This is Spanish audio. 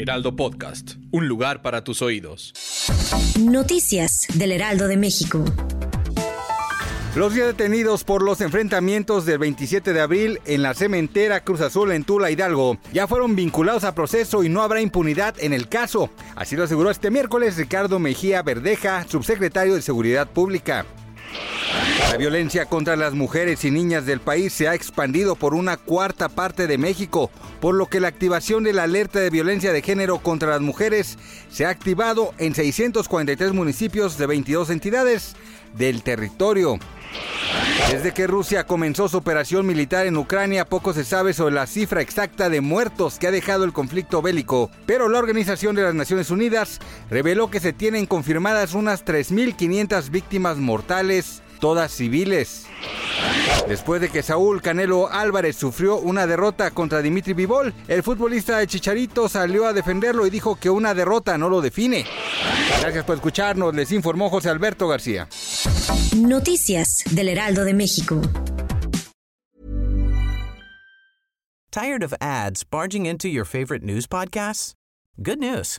Heraldo Podcast, un lugar para tus oídos. Noticias del Heraldo de México. Los días detenidos por los enfrentamientos del 27 de abril en la cementera Cruz Azul en Tula Hidalgo ya fueron vinculados a proceso y no habrá impunidad en el caso. Así lo aseguró este miércoles Ricardo Mejía Verdeja, subsecretario de Seguridad Pública. La violencia contra las mujeres y niñas del país se ha expandido por una cuarta parte de México, por lo que la activación de la alerta de violencia de género contra las mujeres se ha activado en 643 municipios de 22 entidades del territorio. Desde que Rusia comenzó su operación militar en Ucrania, poco se sabe sobre la cifra exacta de muertos que ha dejado el conflicto bélico, pero la Organización de las Naciones Unidas reveló que se tienen confirmadas unas 3.500 víctimas mortales, todas civiles. Después de que Saúl Canelo Álvarez sufrió una derrota contra Dimitri Vivol, el futbolista de Chicharito salió a defenderlo y dijo que una derrota no lo define. Gracias por escucharnos, les informó José Alberto García. Noticias del Heraldo de México. Tired of ads barging into your favorite news podcasts? Good news.